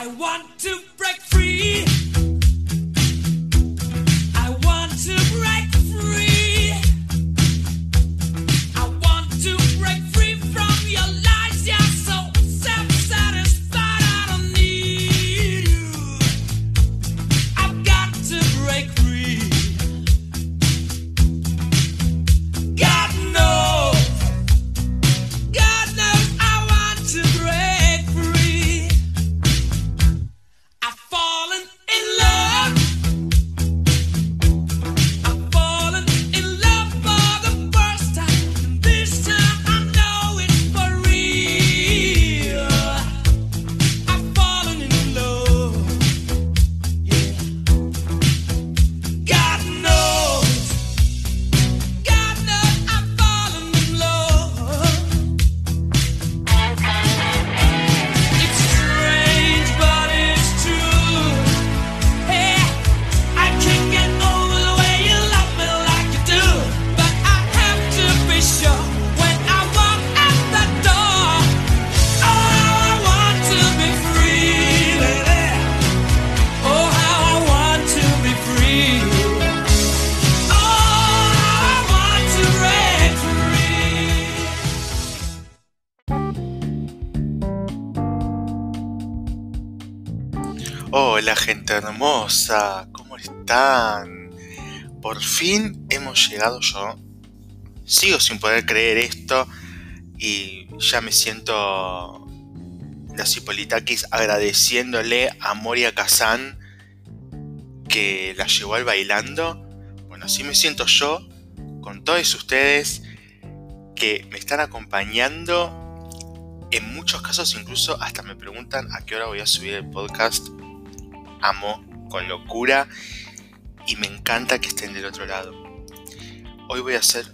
I want to hermosa, ¿cómo están? Por fin hemos llegado yo. Sigo sin poder creer esto y ya me siento las Hipolitakis agradeciéndole a Moria Kazan que la llevó al bailando. Bueno, así me siento yo con todos ustedes que me están acompañando. En muchos casos incluso hasta me preguntan a qué hora voy a subir el podcast amo con locura y me encanta que estén del otro lado. Hoy voy a hacer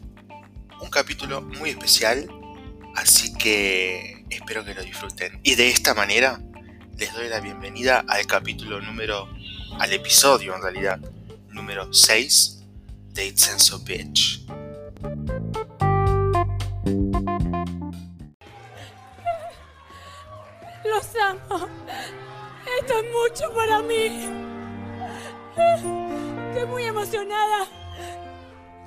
un capítulo muy especial, así que espero que lo disfruten. Y de esta manera les doy la bienvenida al capítulo número, al episodio en realidad, número 6 de It's and Bitch. Los amo. Esto es mucho para mí. Estoy muy emocionada.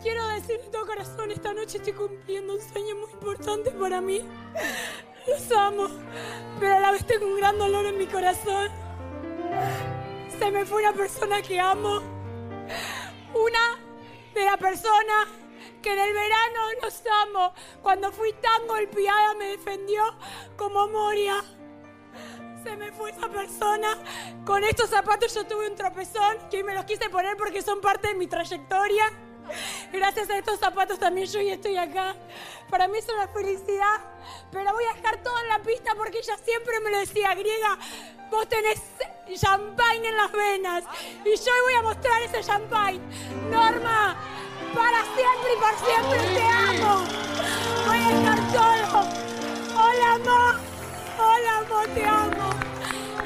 Quiero decir de todo corazón, esta noche estoy cumpliendo un sueño muy importante para mí. Los amo, pero a la vez tengo un gran dolor en mi corazón. Se me fue una persona que amo. Una de la persona que en el verano los amo. Cuando fui tan golpeada me defendió como Moria. Se me fue esa persona. Con estos zapatos yo tuve un tropezón que me los quise poner porque son parte de mi trayectoria. Gracias a estos zapatos también yo hoy estoy acá. Para mí es una felicidad, pero voy a dejar todo en la pista porque ella siempre me lo decía, griega, vos tenés champagne en las venas y yo hoy voy a mostrar ese champagne. Norma, para siempre y por siempre te amo. Voy a dejar todo. Hola, amor. Hola, amor, te amo.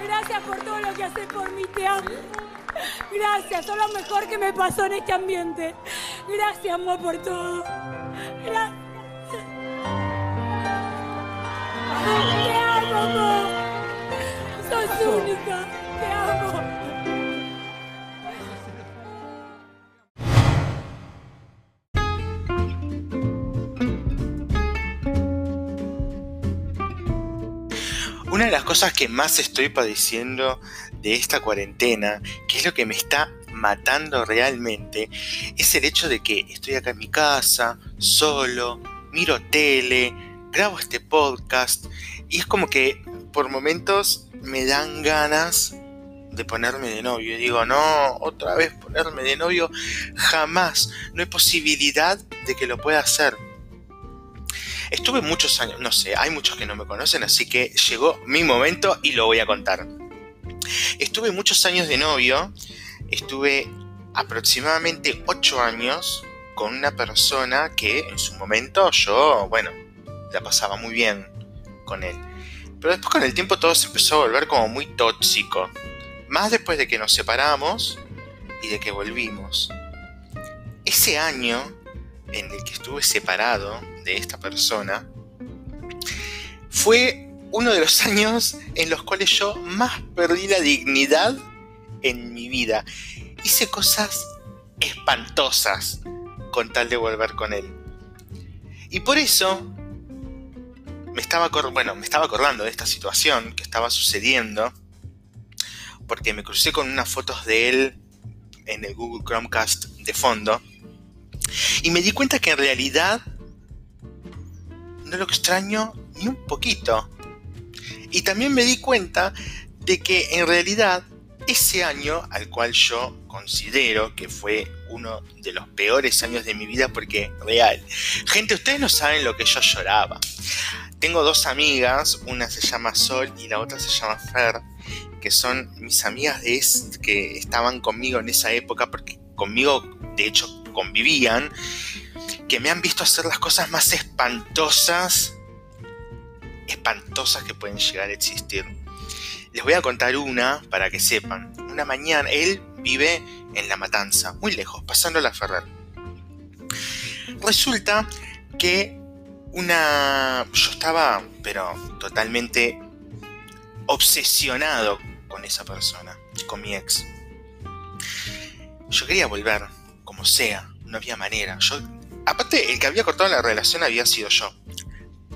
Gracias por todo lo que haces por mí, te amo. Gracias, sos lo mejor que me pasó en este ambiente. Gracias, amor, por todo. Gracias. Te amo, amor. Sos única. Te amo. Una de las cosas que más estoy padeciendo de esta cuarentena, que es lo que me está matando realmente, es el hecho de que estoy acá en mi casa, solo, miro tele, grabo este podcast y es como que por momentos me dan ganas de ponerme de novio. Y digo, no, otra vez ponerme de novio, jamás, no hay posibilidad de que lo pueda hacer. Estuve muchos años, no sé, hay muchos que no me conocen, así que llegó mi momento y lo voy a contar. Estuve muchos años de novio, estuve aproximadamente 8 años con una persona que en su momento yo, bueno, la pasaba muy bien con él. Pero después con el tiempo todo se empezó a volver como muy tóxico. Más después de que nos separamos y de que volvimos. Ese año en el que estuve separado de esta persona fue uno de los años en los cuales yo más perdí la dignidad en mi vida. Hice cosas espantosas con tal de volver con él. Y por eso me estaba, bueno, me estaba acordando de esta situación que estaba sucediendo, porque me crucé con unas fotos de él en el Google Chromecast de fondo, y me di cuenta que en realidad no lo extraño ni un poquito. Y también me di cuenta de que en realidad ese año, al cual yo considero que fue uno de los peores años de mi vida, porque real, gente, ustedes no saben lo que yo lloraba. Tengo dos amigas, una se llama Sol y la otra se llama Fer, que son mis amigas de que estaban conmigo en esa época, porque conmigo de hecho convivían, que me han visto hacer las cosas más espantosas espantosas que pueden llegar a existir. Les voy a contar una para que sepan. Una mañana, él vive en La Matanza, muy lejos, pasando la Ferrer. Resulta que una... Yo estaba, pero totalmente obsesionado con esa persona, con mi ex. Yo quería volver, como sea, no había manera. Aparte, el que había cortado la relación había sido yo.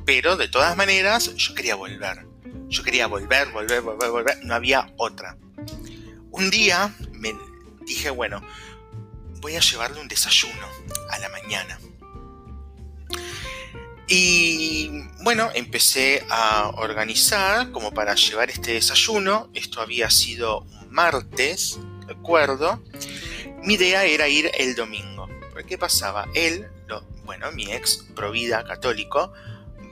Pero de todas maneras, yo quería volver. Yo quería volver, volver, volver, volver. No había otra. Un día me dije, bueno, voy a llevarle un desayuno a la mañana. Y bueno, empecé a organizar como para llevar este desayuno. Esto había sido un martes, recuerdo. Mi idea era ir el domingo. ¿Qué pasaba? Él, bueno, mi ex, provida católico,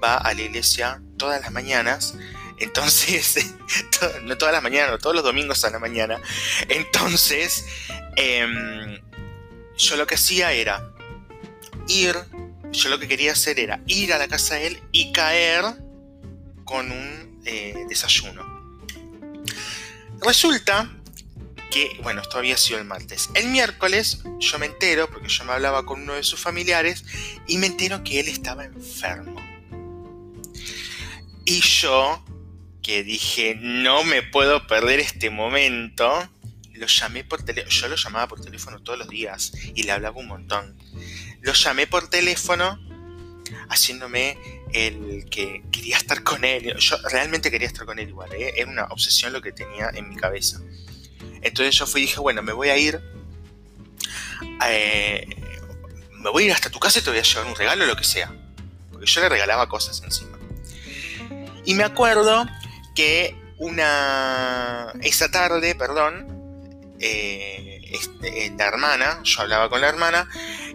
va a la iglesia todas las mañanas. Entonces, no todas las mañanas, todos los domingos a la mañana. Entonces, em, yo lo que hacía era ir, yo lo que quería hacer era ir a la casa de él y caer con un eh, desayuno. Resulta que, bueno, esto había sido el martes. El miércoles yo me entero, porque yo me hablaba con uno de sus familiares, y me entero que él estaba enfermo. Y yo, que dije, no me puedo perder este momento, lo llamé por teléfono. Yo lo llamaba por teléfono todos los días y le hablaba un montón. Lo llamé por teléfono haciéndome el que quería estar con él. Yo realmente quería estar con él igual. ¿eh? Era una obsesión lo que tenía en mi cabeza. Entonces yo fui y dije, bueno, me voy a ir. Eh, me voy a ir hasta tu casa y te voy a llevar un regalo o lo que sea. Porque yo le regalaba cosas encima. Y me acuerdo que una. Esa tarde, perdón, eh, este, la hermana, yo hablaba con la hermana,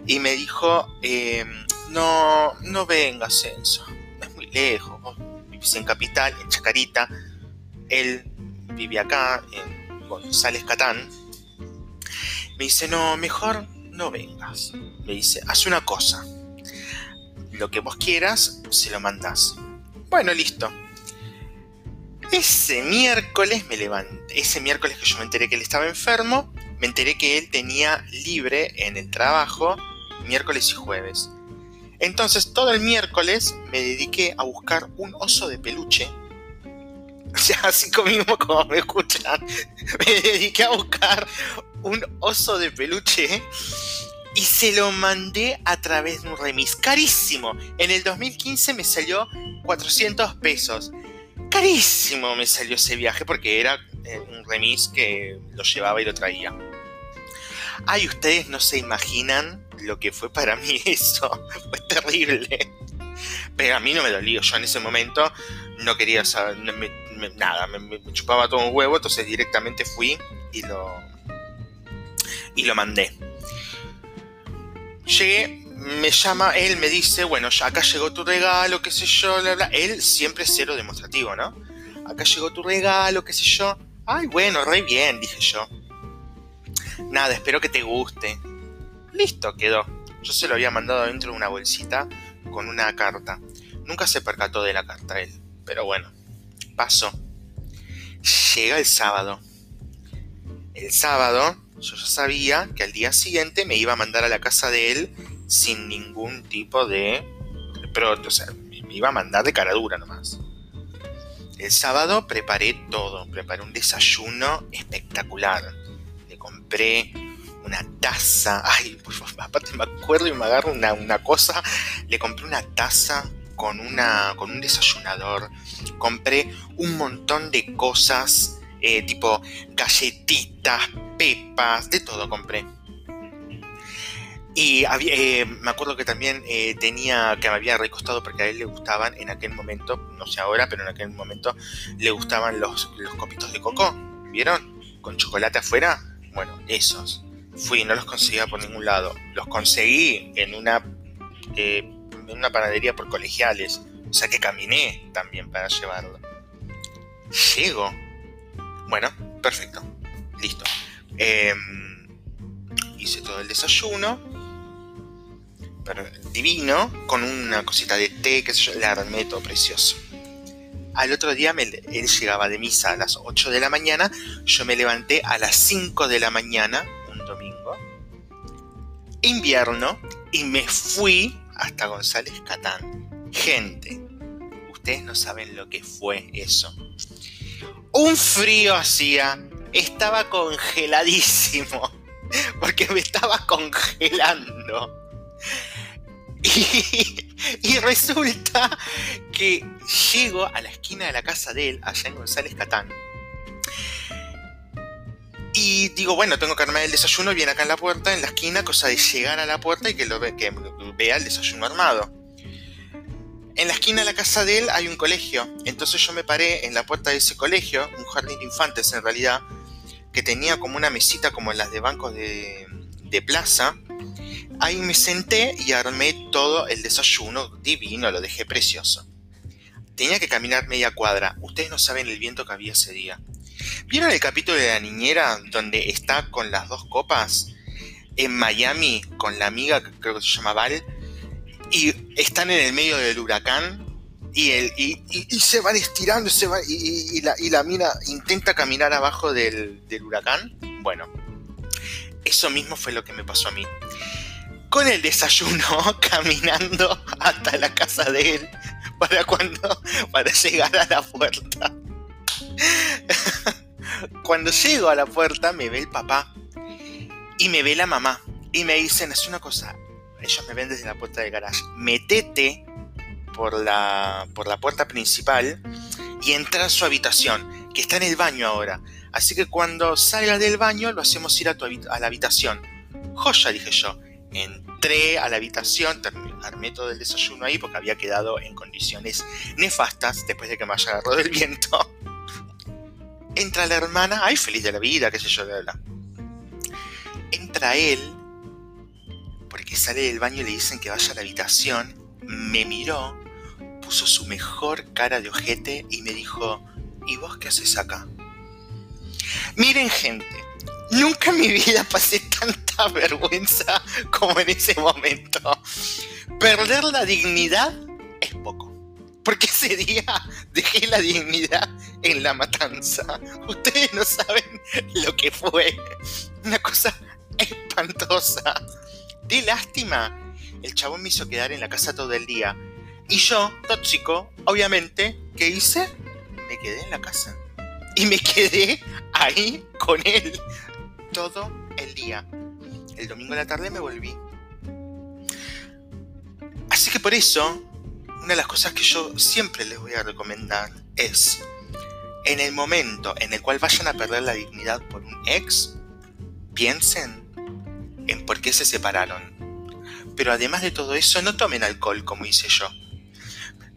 y me dijo: eh, No, no vengas, Enzo, es muy lejos, vos vivís en Capital, en Chacarita, él vive acá, en González Catán. Me dice: No, mejor no vengas. Me dice: Haz una cosa. Lo que vos quieras, se lo mandás. Bueno, listo. Ese miércoles me levanté, ese miércoles que yo me enteré que él estaba enfermo, me enteré que él tenía libre en el trabajo miércoles y jueves. Entonces todo el miércoles me dediqué a buscar un oso de peluche. O sea, así mismo como me escuchan, me dediqué a buscar un oso de peluche y se lo mandé a través de un remis carísimo. En el 2015 me salió 400 pesos. Carísimo me salió ese viaje porque era eh, un remis que lo llevaba y lo traía. Ay, ustedes no se imaginan lo que fue para mí eso. Fue terrible. Pero a mí no me dolió. Yo en ese momento no quería saber nada. Me, chupaba todo un huevo. Entonces directamente fui y lo. Y lo mandé. Llegué, me llama, él me dice, bueno, acá llegó tu regalo, qué sé yo, bla, bla. Él siempre cero demostrativo, ¿no? Acá llegó tu regalo, qué sé yo. Ay, bueno, re bien, dije yo. Nada, espero que te guste. Listo, quedó. Yo se lo había mandado dentro de una bolsita con una carta. Nunca se percató de la carta él, pero bueno, Llega el sábado. El sábado yo ya sabía que al día siguiente me iba a mandar a la casa de él sin ningún tipo de... Pero, o sea, me iba a mandar de cara dura nomás. El sábado preparé todo, preparé un desayuno espectacular. Le compré una taza, ay, favor, aparte me acuerdo y me agarro una, una cosa, le compré una taza con, una, con un desayunador, compré un montón de cosas, eh, tipo galletitas, pepas, de todo compré. Y había, eh, me acuerdo que también eh, tenía, que me había recostado porque a él le gustaban en aquel momento, no sé ahora, pero en aquel momento le gustaban los, los copitos de coco, ¿vieron? Con chocolate afuera. Bueno, esos. Fui, no los conseguía por ningún lado. Los conseguí en una, eh, una panadería por colegiales. O sea que caminé también para llevarlo. Llego. Bueno, perfecto. Listo. Em, hice todo el desayuno divino, con una cosita de té, que yo, le armé todo precioso. Al otro día me, él llegaba de misa a las 8 de la mañana, yo me levanté a las 5 de la mañana, un domingo, invierno, y me fui hasta González Catán. Gente, ustedes no saben lo que fue eso. Un frío hacía, estaba congeladísimo, porque me estaba congelando. Y, resulta que llego a la esquina de la casa de él, allá en González Catán. Y digo, bueno, tengo que armar el desayuno viene acá en la puerta, en la esquina, cosa de llegar a la puerta y que, lo ve, que vea el desayuno armado. En la esquina de la casa de él hay un colegio, entonces yo me paré en la puerta de ese colegio, un jardín de infantes en realidad, que tenía como una mesita como las de bancos de, de plaza, Ahí me senté y armé todo el desayuno divino, lo dejé precioso. Tenía que caminar media cuadra. Ustedes no saben el viento que había ese día. ¿Vieron el capítulo de la niñera donde está con las dos copas en Miami con la amiga que creo que se llama Val? Y están en el medio del huracán y, el, y, se van estirando se va, y, la, y la mina intenta caminar abajo del, del huracán. Bueno, eso mismo fue lo que me pasó a mí con el desayuno caminando hasta la casa de él para cuando para llegar a la puerta. Cuando llego a la puerta me ve el papá y me ve la mamá y me dicen, es una cosa, ellos me ven desde la puerta del garage, metete por la, por la puerta principal y entra a su habitación, que está en el baño ahora. Así que cuando salga del baño lo hacemos ir a, tu, a la habitación. Joya, dije yo. Entré a la habitación, armé todo el desayuno ahí porque había quedado en condiciones nefastas después de que me haya agarrado el viento. Entra la hermana, ay, feliz de la vida, qué sé yo, de la. Entra él, porque sale del baño y le dicen que vaya a la habitación, me miró, puso su mejor cara de ojete y me dijo, ¿y vos qué haces acá? Miren gente, Nunca en mi vida pasé tanta vergüenza como en ese momento. Perder la dignidad es poco. Porque ese día dejé la dignidad en la matanza. Ustedes no saben lo que fue. Una cosa espantosa. De lástima. El chabón me hizo quedar en la casa todo el día. Y yo, tóxico, obviamente, ¿qué hice? Me quedé en la casa. Y me quedé ahí con él todo el día. El domingo de la tarde me volví. Así que por eso, una de las cosas que yo siempre les voy a recomendar es, en el momento en el cual vayan a perder la dignidad por un ex, piensen en por qué se separaron. Pero además de todo eso, no tomen alcohol como hice yo.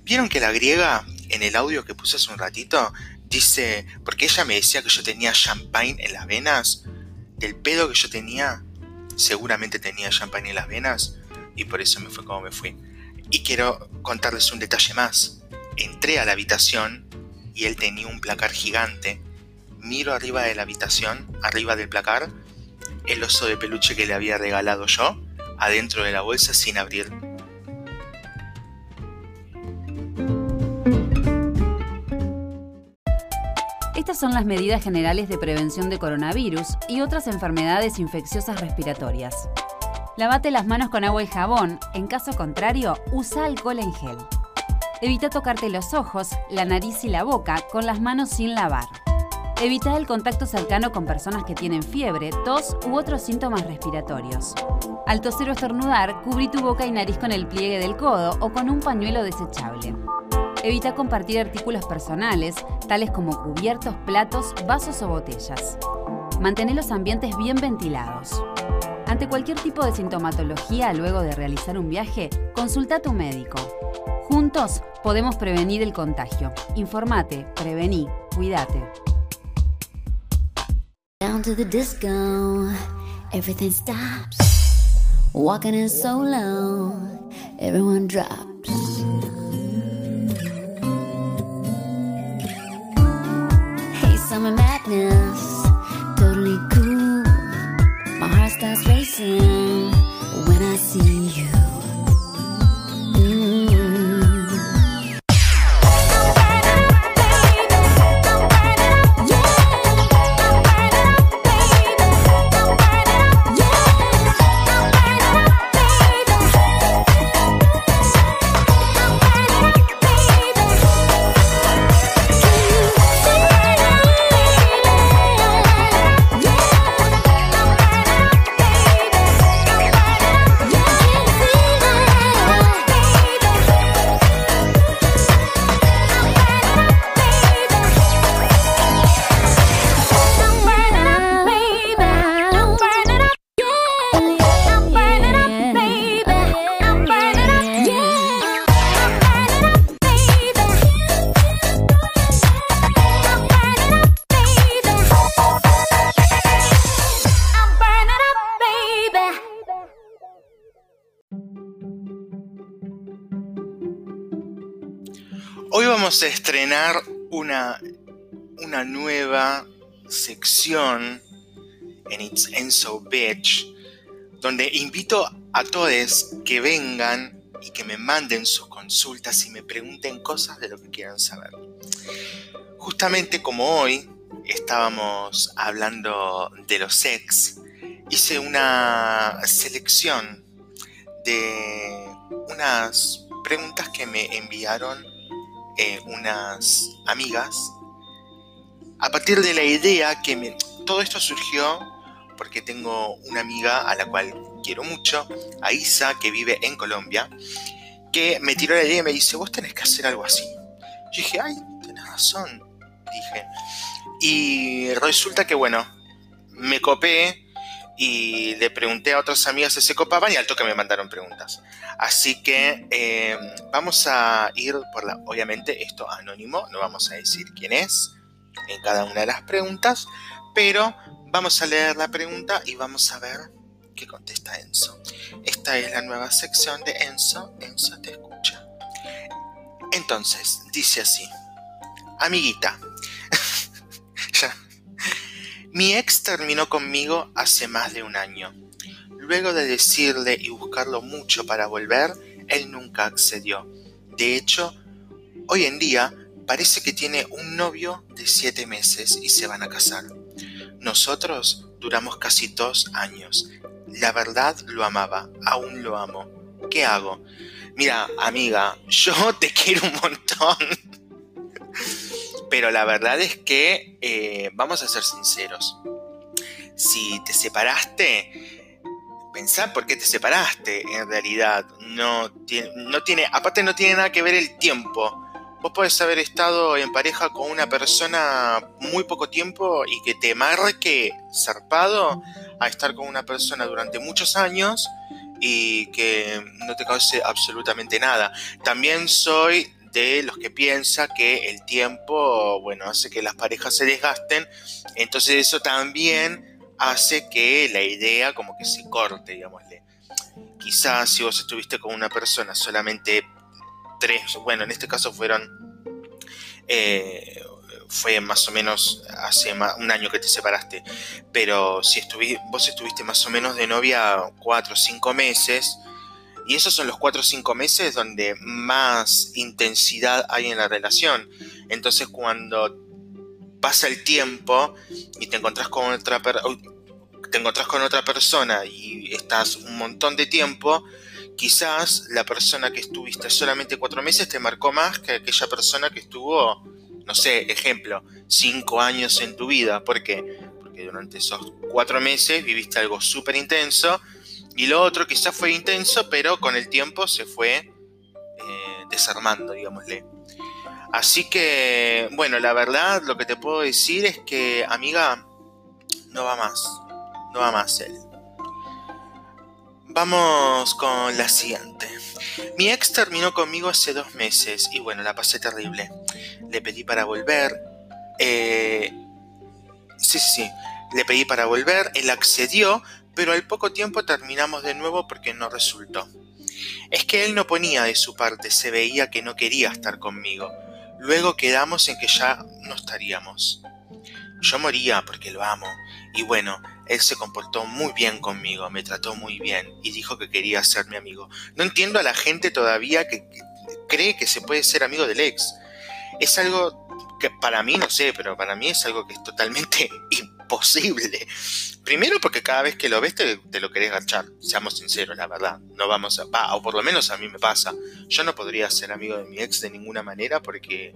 ¿Vieron que la griega, en el audio que puse hace un ratito, dice, porque ella me decía que yo tenía champagne en las venas? del pedo que yo tenía, seguramente tenía champagne en las venas y por eso me fue como me fui. Y quiero contarles un detalle más. Entré a la habitación y él tenía un placar gigante. Miro arriba de la habitación, arriba del placar, el oso de peluche que le había regalado yo, adentro de la bolsa sin abrir. Estas son las medidas generales de prevención de coronavirus y otras enfermedades infecciosas respiratorias. Lavate las manos con agua y jabón, en caso contrario, usa alcohol en gel. Evita tocarte los ojos, la nariz y la boca con las manos sin lavar. Evita el contacto cercano con personas que tienen fiebre, tos u otros síntomas respiratorios. Al toser o estornudar, cubrí tu boca y nariz con el pliegue del codo o con un pañuelo desechable. Evita compartir artículos personales, tales como cubiertos, platos, vasos o botellas. Mantén los ambientes bien ventilados. Ante cualquier tipo de sintomatología luego de realizar un viaje, consulta a tu médico. Juntos podemos prevenir el contagio. Informate, prevení, cuídate. Down to the disco, everything stops. Walking in solo, everyone drops. Hey, summer madness, vamos a estrenar una, una nueva sección en It's Enso Bitch, donde invito a todos que vengan y que me manden sus consultas y me pregunten cosas de lo que quieran saber. Justamente como hoy estábamos hablando de los ex, hice una selección de unas preguntas que me enviaron eh, unas amigas a partir de la idea que me- todo esto surgió porque tengo una amiga a la cual quiero mucho, a Isa, que vive en Colombia, que me tiró la idea y me dice, vos tenés que hacer algo así. Yo dije, ay, tenés razón, dije. Y resulta que, bueno, me copé y le pregunté a otras amigas si se copaban y al toque me mandaron preguntas. Así que eh, vamos a ir por la, obviamente esto anónimo, no vamos a decir quién es en cada una de las preguntas, pero vamos a leer la pregunta y vamos a ver qué contesta Enzo. Esta es la nueva sección de Enzo, Enzo te escucha. Entonces, dice así, amiguita. Mi ex terminó conmigo hace más de un año. Luego de decirle y buscarlo mucho para volver, él nunca accedió. De hecho, hoy en día parece que tiene un novio de siete meses y se van a casar. Nosotros duramos casi dos años. La verdad lo amaba, aún lo amo. ¿Qué hago? Mira, amiga, yo te quiero un montón. Pero la verdad es que eh, vamos a ser sinceros. Si te separaste, pensá por qué te separaste. En realidad, no no tiene, aparte no tiene nada que ver el tiempo. Vos podés haber estado en pareja con una persona muy poco tiempo y que te marque zarpado a estar con una persona durante muchos años y que no te cause absolutamente nada. También soy de los que piensa que el tiempo, bueno, hace que las parejas se desgasten, entonces eso también hace que la idea como que se corte, digámosle. Quizás si vos estuviste con una persona solamente tres, bueno, en este caso fueron, eh, fue más o menos hace un año que te separaste, pero si vos estuviste más o menos de novia cuatro o cinco meses, y esos son los cuatro o cinco meses donde más intensidad hay en la relación. Entonces cuando pasa el tiempo y te encontrás con otra te encontrás con otra persona y estás un montón de tiempo, quizás la persona que estuviste solamente cuatro meses te marcó más que aquella persona que estuvo, no sé, ejemplo, cinco años en tu vida. ¿Por qué? Porque durante esos cuatro meses viviste algo súper intenso y lo otro quizás fue intenso, pero con el tiempo se fue eh, desarmando, digámosle. Así que, bueno, la verdad lo que te puedo decir es que, amiga, no va más. No va más él. Vamos con la siguiente. Mi ex terminó conmigo hace dos meses y bueno, la pasé terrible. Le pedí para volver. Eh, sí, sí, sí. Le pedí para volver, él accedió, pero al poco tiempo terminamos de nuevo porque no resultó. Es que él no ponía de su parte, se veía que no quería estar conmigo. Luego quedamos en que ya no estaríamos. Yo moría porque lo amo. Y bueno, él se comportó muy bien conmigo, me trató muy bien y dijo que quería ser mi amigo. No entiendo a la gente todavía que, cree que se puede ser amigo del ex. Es algo que para mí, no sé, pero para mí es algo que es totalmente imposible. Primero porque cada vez que lo ves te, lo querés garchar, seamos sinceros, la verdad. No vamos a... O por lo menos a mí me pasa. Yo no podría ser amigo de mi ex de ninguna manera porque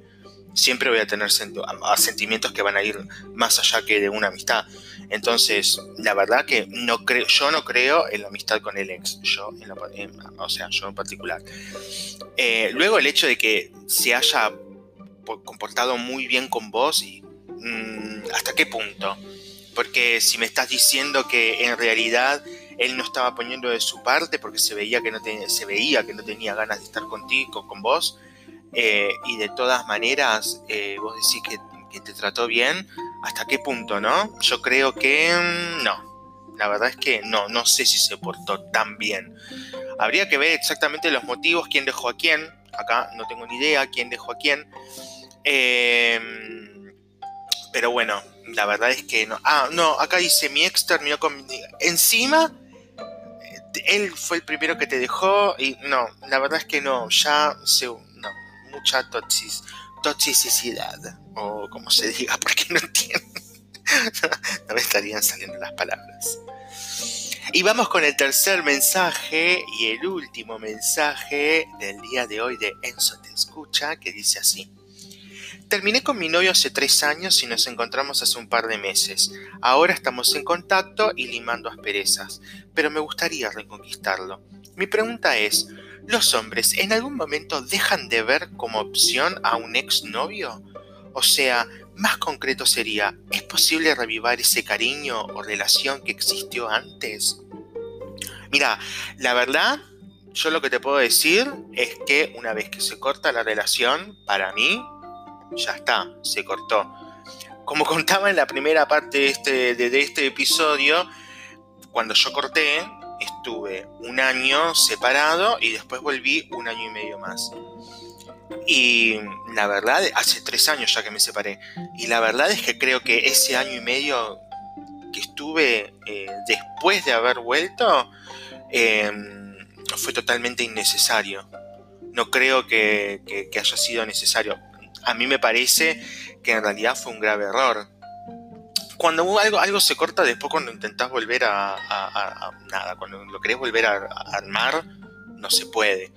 siempre voy a tener sentimientos que van a ir más allá que de una amistad. Entonces, la verdad que no creo, yo no creo en la amistad con el ex, yo en la o sea, yo en particular. Eh, luego el hecho de que se haya po- comportado muy bien con vos y mm, hasta qué punto. Porque si me estás diciendo que en realidad él no estaba poniendo de su parte porque se veía que no, te- se veía que no tenía ganas de estar contigo, con vos, eh, y de todas maneras eh, vos decís que, te trató bien, ¿hasta qué punto, no? Yo creo que mm, no. La verdad es que no, no sé si se portó tan bien. Habría que ver exactamente los motivos, quién dejó a quién. Acá no tengo ni idea quién dejó a quién. Eh, pero bueno, la verdad es que no. Ah, no, acá dice mi ex terminó con. Encima, eh, él fue el primero que te dejó y no, la verdad es que no, ya se. No, mucha toxis, toxicidad, o como se diga, porque no entiendo. no me estarían saliendo las palabras. Y vamos con el tercer mensaje y el último mensaje del día de hoy de Enzo Te Escucha, que dice así. Terminé con mi novio hace tres años y nos encontramos hace un par de meses. Ahora estamos en contacto y limando asperezas, pero me gustaría reconquistarlo. Mi pregunta es, ¿los hombres en algún momento dejan de ver como opción a un exnovio? O sea, más concreto sería, ¿es posible revivar ese cariño o relación que existió antes? Mira, la verdad, yo lo que te puedo decir es que una vez que se corta la relación, para mí, ya está, se cortó. Como contaba en la primera parte de este, de, este episodio, cuando yo corté, estuve un año separado y después volví un año y medio más. Y la verdad, hace tres años ya que me separé. Y la verdad es que creo que ese año y medio que estuve eh, después de haber vuelto eh, fue totalmente innecesario. No creo que- que haya sido necesario. A mí me parece que en realidad fue un grave error. Cuando algo, se corta, después cuando intentás volver a, a- nada, cuando lo querés volver a armar, no se puede.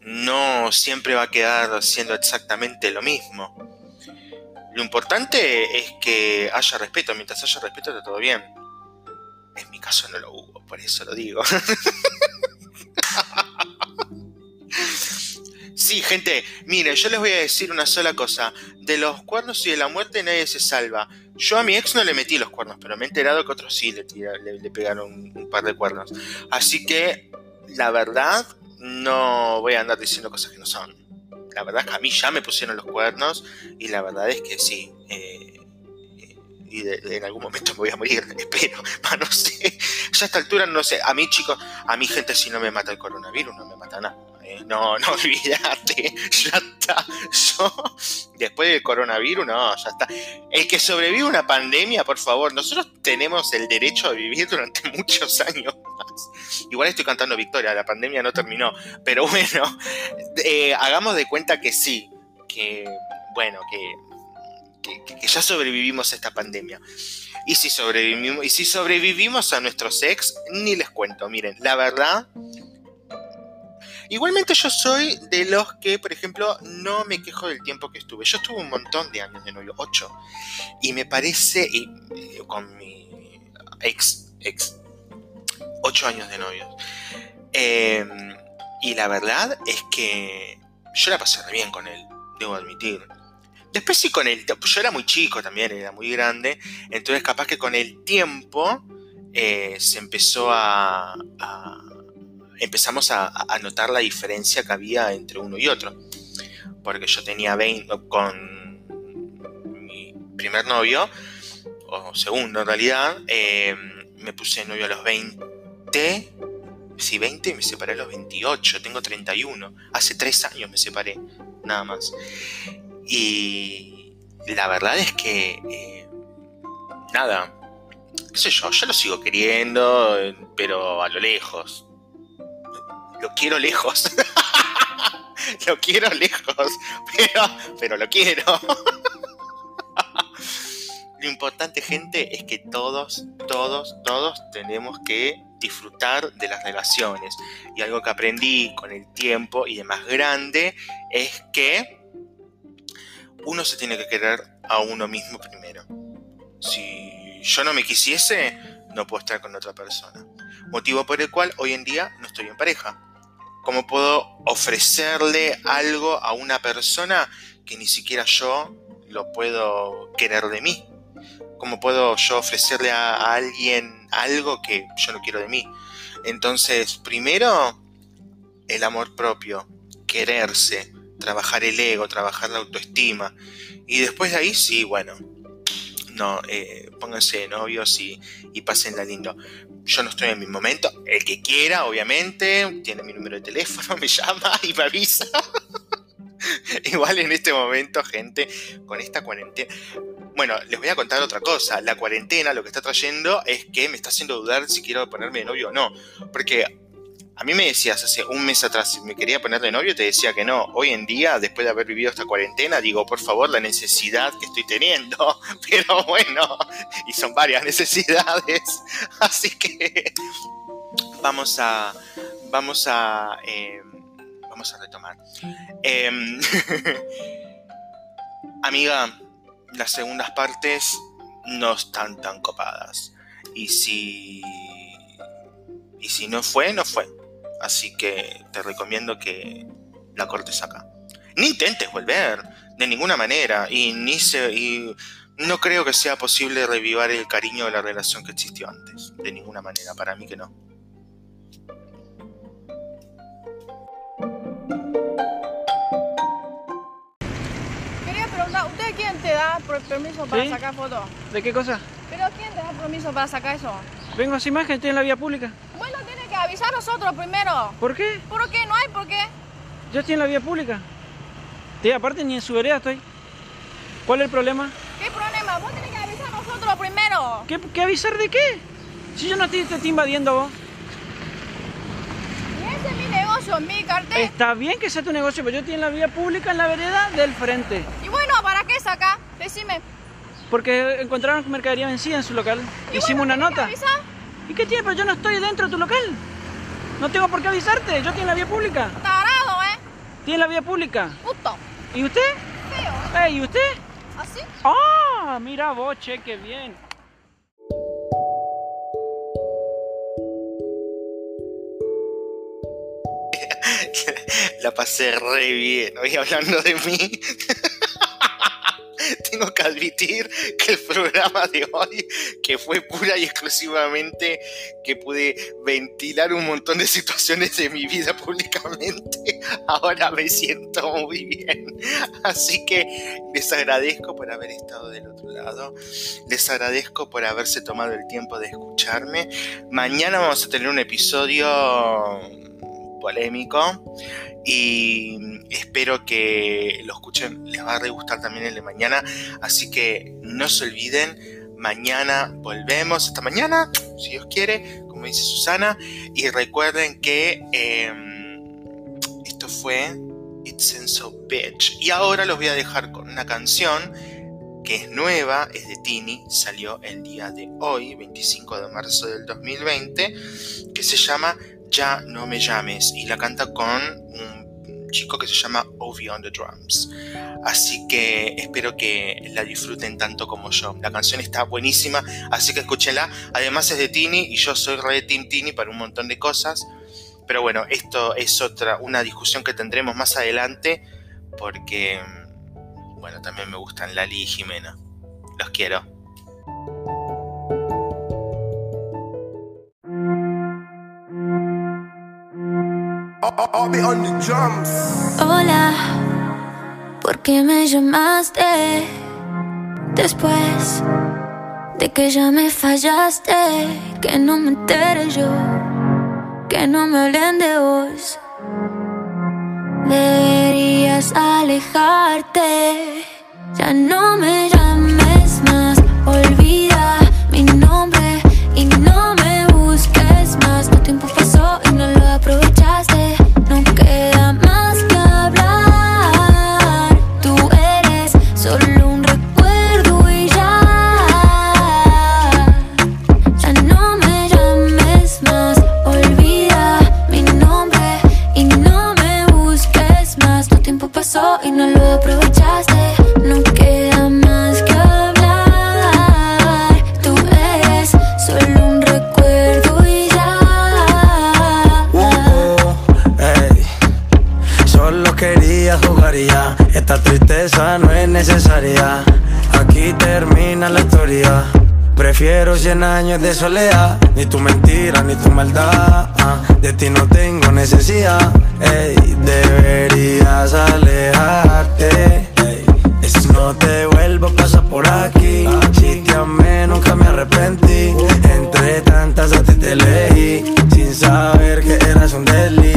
No siempre va a quedar siendo exactamente lo mismo. Lo importante es que haya respeto. Mientras haya respeto, está todo bien. En mi caso no lo hubo, por eso lo digo. Sí, gente, miren, yo les voy a decir una sola cosa. De los cuernos y de la muerte nadie se salva. Yo a mi ex no le metí los cuernos, pero me he enterado que otros sí le, tira- le, pegaron un, par de cuernos. Así que, la verdad, no voy a andar diciendo cosas que no son. La verdad es que a mí ya me pusieron los cuernos y la verdad es que sí. eh, eh, y de- en algún momento me voy a morir, espero. No sé. Ya a esta altura no sé. A mí, chicos, a mi gente si no me mata el coronavirus, no me mata nada. No, no olvídate, ya está. Yo, después del coronavirus, no, ya está. El que sobrevive una pandemia, por favor, nosotros tenemos el derecho a vivir durante muchos años más. Igual estoy cantando victoria, la pandemia no terminó, pero bueno, eh, hagamos de cuenta que sí, que, bueno, que- que ya sobrevivimos a esta pandemia. Y si sobrevivimos, y si sobrevivimos a nuestros ex, ni les cuento, miren, la verdad, Igualmente yo soy de los que, por ejemplo, no me quejo del tiempo que estuve. Yo estuve un montón de años de novio, ocho. Y me parece, eh, con mi ex, ex, ocho años de novio. Eh, y la verdad es que yo la pasé bien con él, debo admitir. Después sí con el yo era muy chico también, era muy grande, entonces capaz que con el tiempo eh, se empezó a- empezamos a, notar la diferencia que había entre uno y otro. Porque yo tenía 20 con mi primer novio, o segundo en realidad, eh, me puse novio a los 20, sí, 20 y me separé a los 28, tengo 31, hace 3 años me separé, nada más. Y la verdad es que, eh, nada, qué sé yo, yo lo sigo queriendo, eh, pero a lo lejos. Lo quiero lejos. lo quiero lejos, pero, pero lo quiero. Lo importante, gente, es que todos, todos, todos tenemos que disfrutar de las relaciones. Y algo que aprendí con el tiempo y de más grande es que uno se tiene que querer a uno mismo primero. Si yo no me quisiese, no puedo estar con otra persona. Motivo por el cual hoy en día no estoy en pareja. ¿Cómo puedo ofrecerle algo a una persona que ni siquiera yo lo puedo querer de mí? ¿Cómo puedo yo ofrecerle a, alguien algo que yo no quiero de mí? Entonces, primero, el amor propio, quererse, trabajar el ego, trabajar la autoestima. Y después de ahí, sí, bueno, no, eh, pónganse novios y, y pásenla lindo. Yo no estoy en mi momento. El que quiera, obviamente, tiene mi número de teléfono, me llama y me avisa. Igual en este momento, gente, con esta cuarentena. Bueno, les voy a contar otra cosa. La cuarentena lo que está trayendo es que me está haciendo dudar si quiero ponerme de novio o no. Porque a mí me decías hace un mes atrás si me quería poner de novio, te decía que no. Hoy en día, después de haber vivido esta cuarentena, digo, por favor, la necesidad que estoy teniendo. Pero bueno, y son varias necesidades. Así que vamos a. Vamos a. eh, vamos a retomar. Em, amiga, las segundas partes no están tan copadas. Y si. Y si no fue, no fue. Así que te recomiendo que la cortes acá. Ni intentes volver, de ninguna manera. Y ni se. Y no creo que sea posible revivir el cariño de la relación que existió antes. De ninguna manera, para mí que no. Quería preguntar, ¿usted quién te da per- permiso para ¿Sí? sacar fotos? ¿De qué cosa? ¿Pero quién te da permiso para sacar eso? Vengo sin imagen, estoy en la vía pública. Bueno, que avisar a nosotros primero. ¿Por qué? ¿Por qué? ¿No hay por qué? Yo estoy en la vía pública. Sí, aparte ni en su vereda estoy. ¿Cuál es el problema? ¿Qué problema? Vos tenés que avisar a nosotros primero. ¿Qué, qué avisar de qué? Si yo no te, te estoy invadiendo vos. Y ese es mi negocio, mi cartel. Está bien que sea tu negocio, pero yo estoy en la vía pública, en la vereda del frente. Y bueno, ¿para qué sacar? Decime. Porque encontraron mercadería vencida en su local. Y Hicimos bueno, una que nota. ¿Y qué tiene? Pero yo no estoy dentro de tu local. No tengo por qué avisarte. Yo estoy en la vía pública. Tarado, ¿eh? En la vía pública. Puto. ¿Y usted? Feo. Eh, ¿Y usted? ¿Así? ¡Ah! Mira vos, che, qué bien. La pasé re bien. Hoy hablando de mí. Tengo que admitir que el programa de hoy, que fue pura y exclusivamente que pude ventilar un montón de situaciones de mi vida públicamente, ahora me siento muy bien. Así que les agradezco por haber estado del otro lado. Les agradezco por haberse tomado el tiempo de escucharme. Mañana vamos a tener un episodio polémico y espero que lo escuchen, les va a gustar también el de mañana, así que no se olviden, mañana volvemos, hasta mañana, si Dios quiere, como dice Susana, y recuerden que eh, esto fue It's in So Bitch, y ahora los voy a dejar con una canción que es nueva, es de Tini, salió el día de hoy, 25 de marzo del 2020, que se llama Ya no me llames y la canta con un chico que se llama Ovi on the Drums. Así que espero que la disfruten tanto como yo. La canción está buenísima, así que escúchenla. Además es de Tini y yo soy re de Team Tini para un montón de cosas. Pero bueno, esto es otra, una discusión que tendremos más adelante porque, bueno, también me gustan Lali y Jimena. Los quiero. Hola, ¿por qué me llamaste? Después de que ya me fallaste, que no me entere yo, que no me hablen de vos. Deberías alejarte, ya no me Esta tristeza no es necesaria. Aquí termina la historia. Prefiero 100 años de soledad. Ni tu mentira, ni tu maldad. ah, De ti no tengo necesidad. Ey, deberías alejarte. Ey, no te vuelvo a pasar por aquí. Si te amé, nunca me arrepentí. Entre tantas a ti te elegí. Sin saber que eras un deli.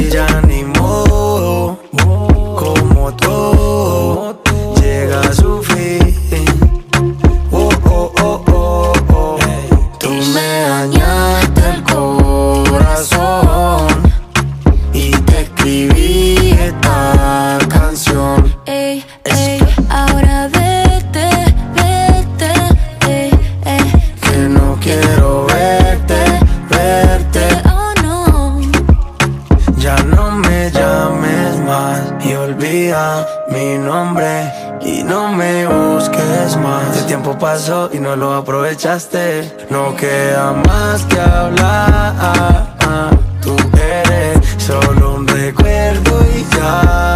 Mi nombre y no me busques más. El tiempo pasó y no lo aprovechaste. No queda más que hablar. Tú eres solo un recuerdo y ya.